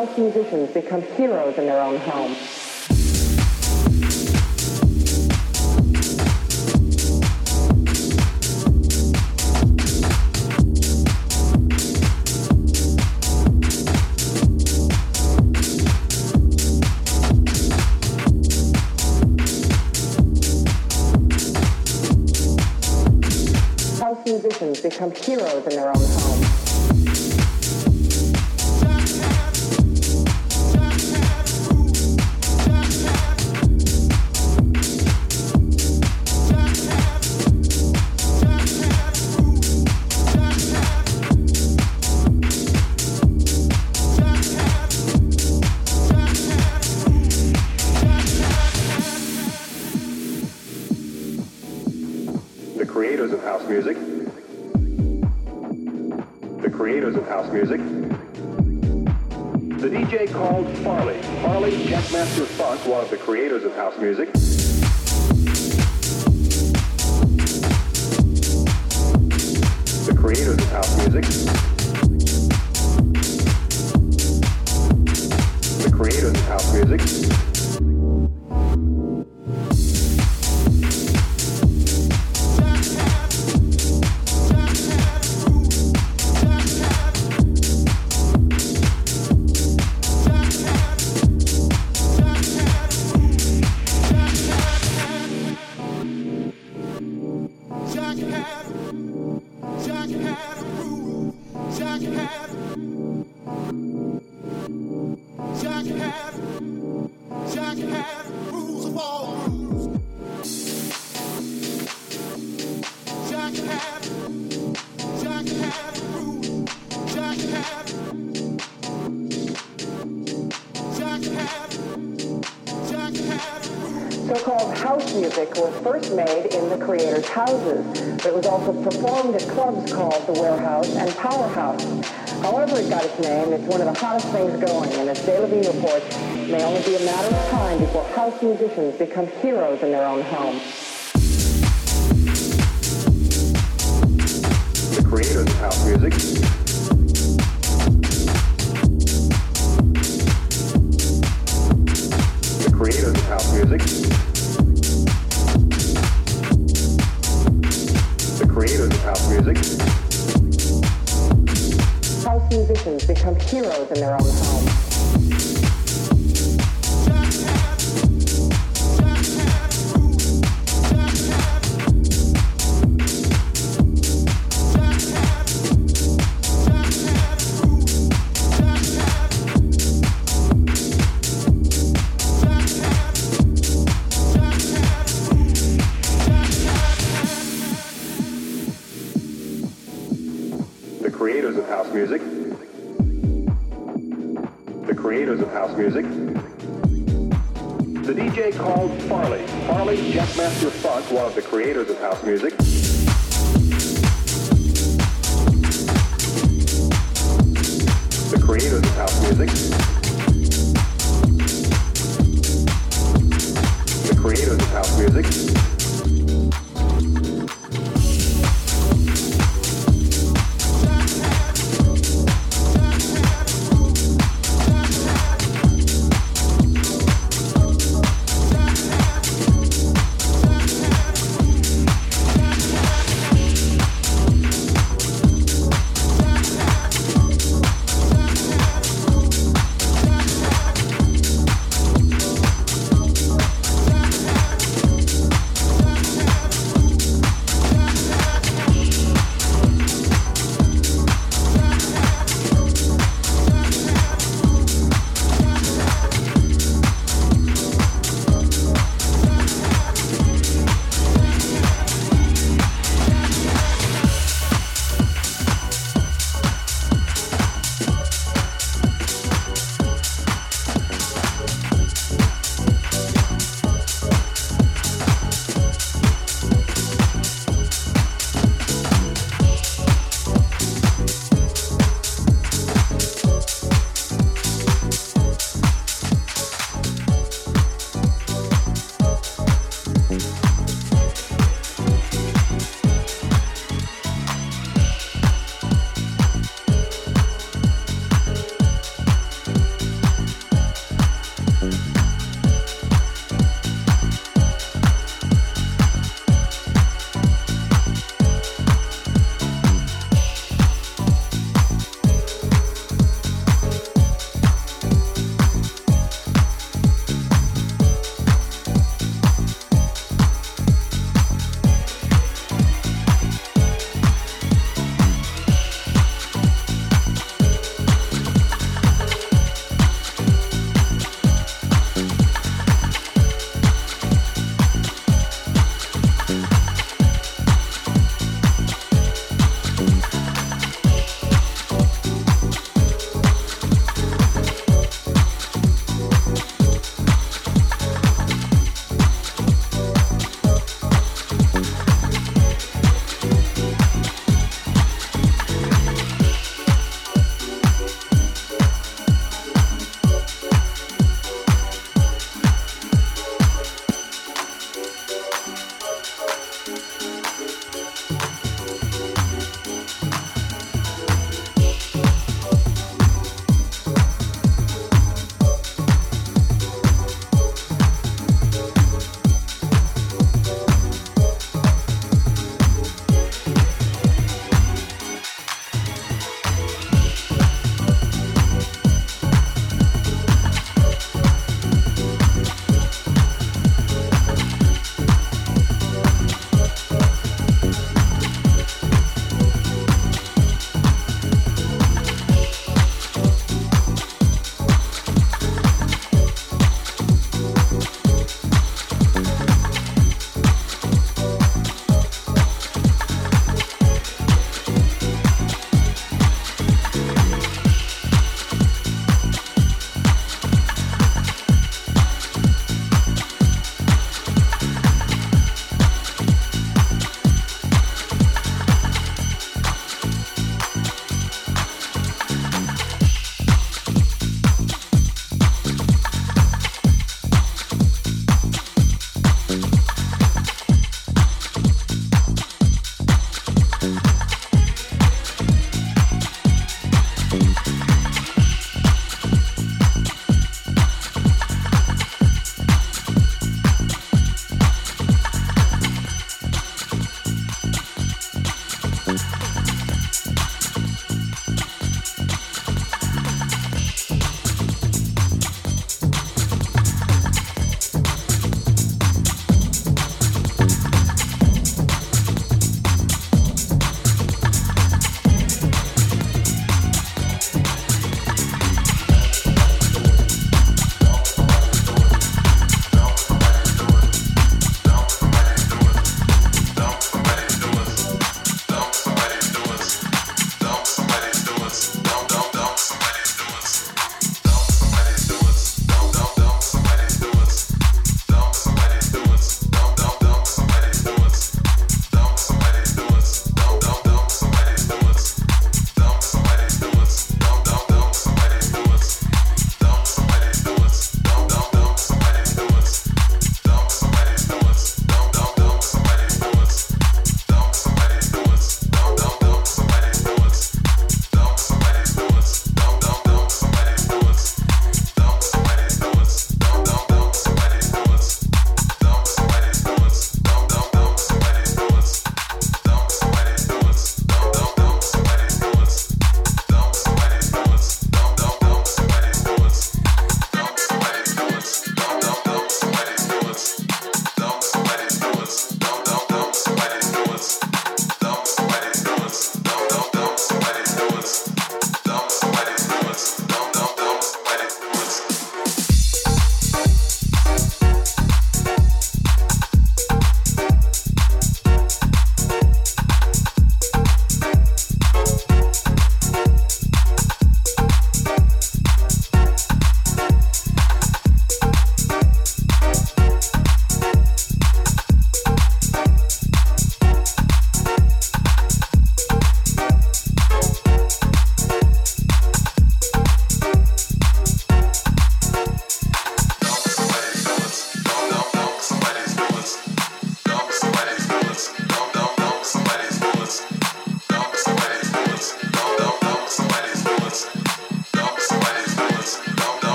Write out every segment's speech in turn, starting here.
house musicians become heroes in their own home. Clubs called the Warehouse and Powerhouse. However it got its name, it's one of the hottest things going, and as Jay Levine reports, may only be a matter of time before house musicians become heroes in their own home. The creators of house music The DJ called Farley. Farley, Jackmaster Funk, one of the creators of house music. The creators of house music. The creators of house music.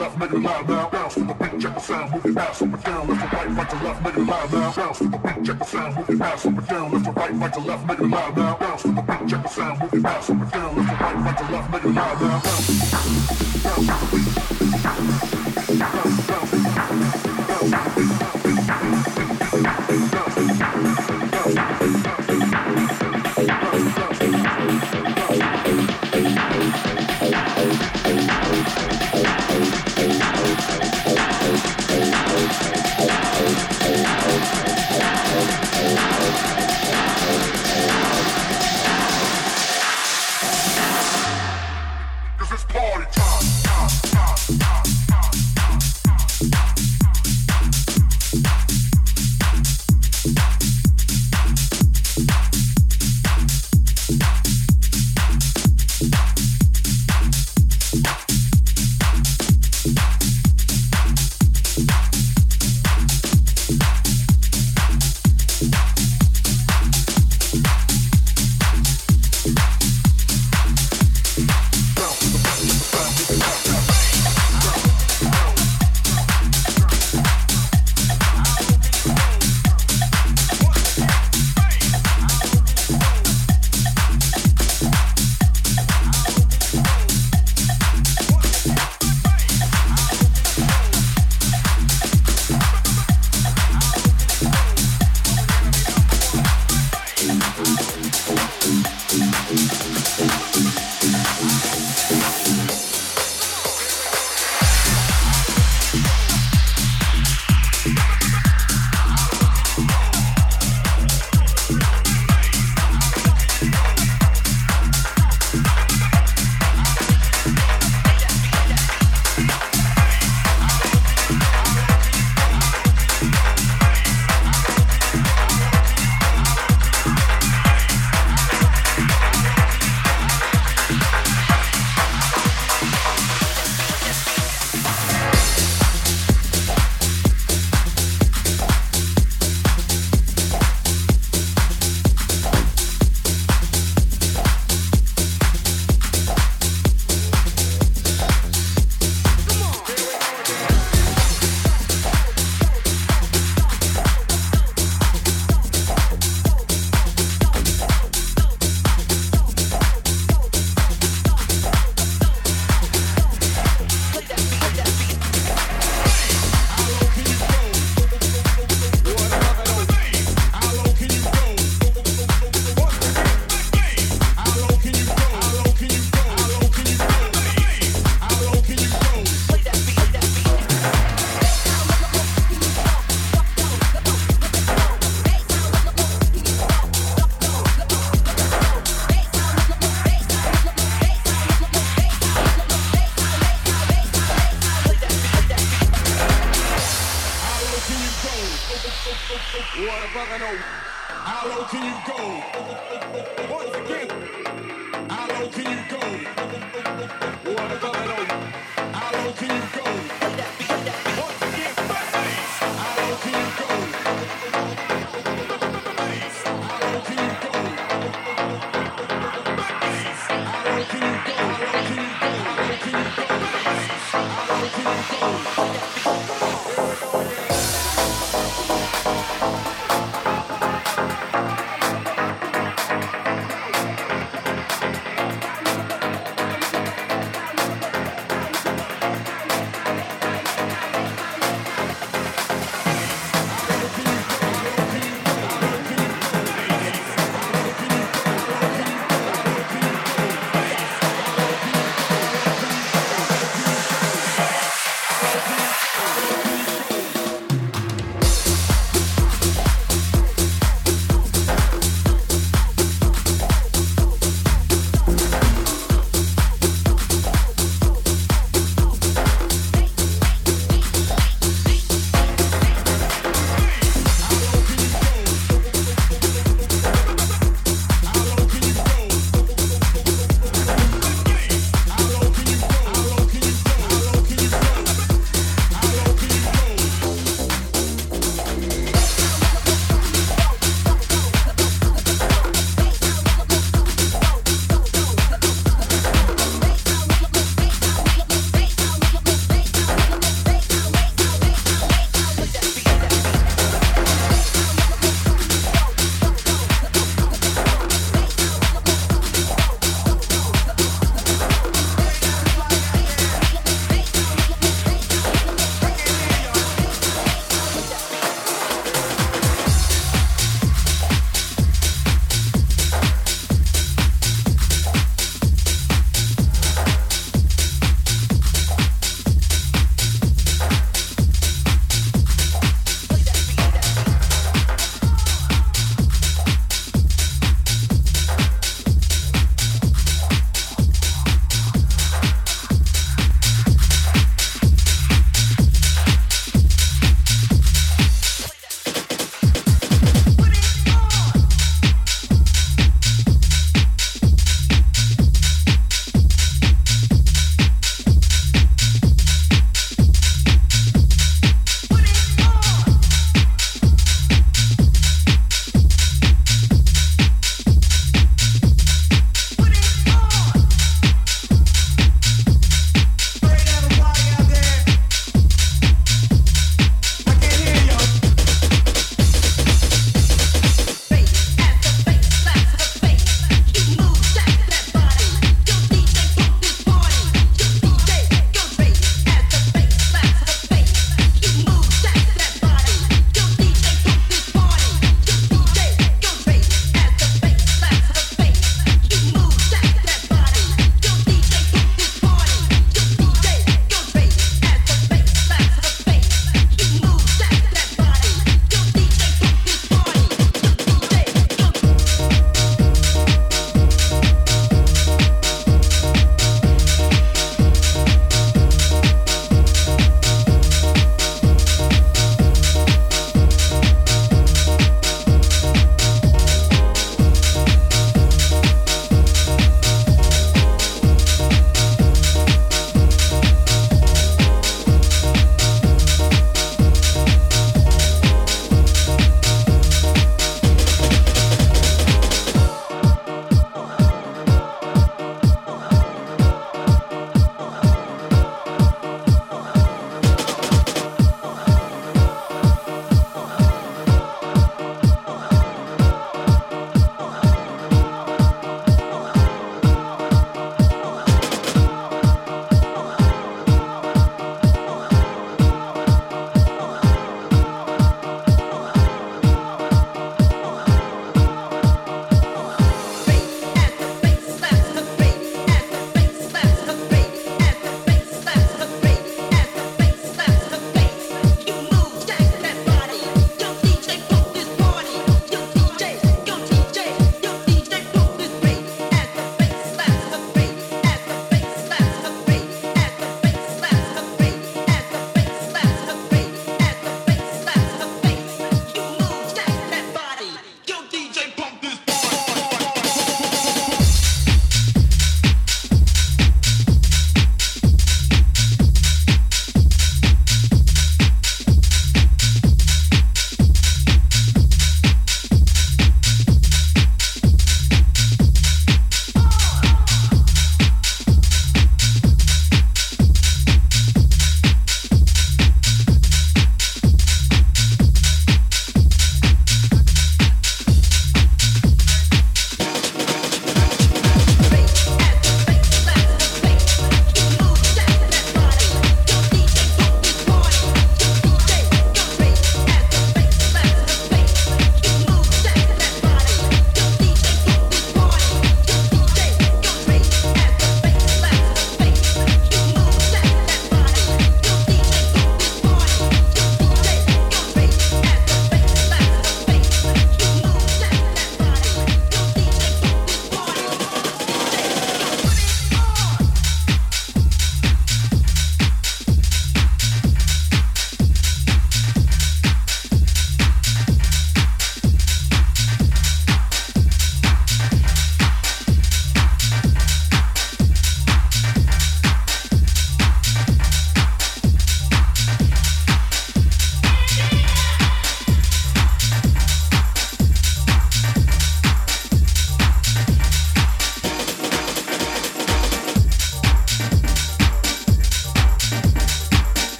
left, make it loud now. Bounce to the beat, check the sound, move it fast up and down. Left to right, right to left, make it loud now. Bounce to the beat, check the sound, move it fast up and down. Left to right, right to left, make it loud now. Bounce to the beat, check the sound, move it fast up and down.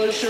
Objectivity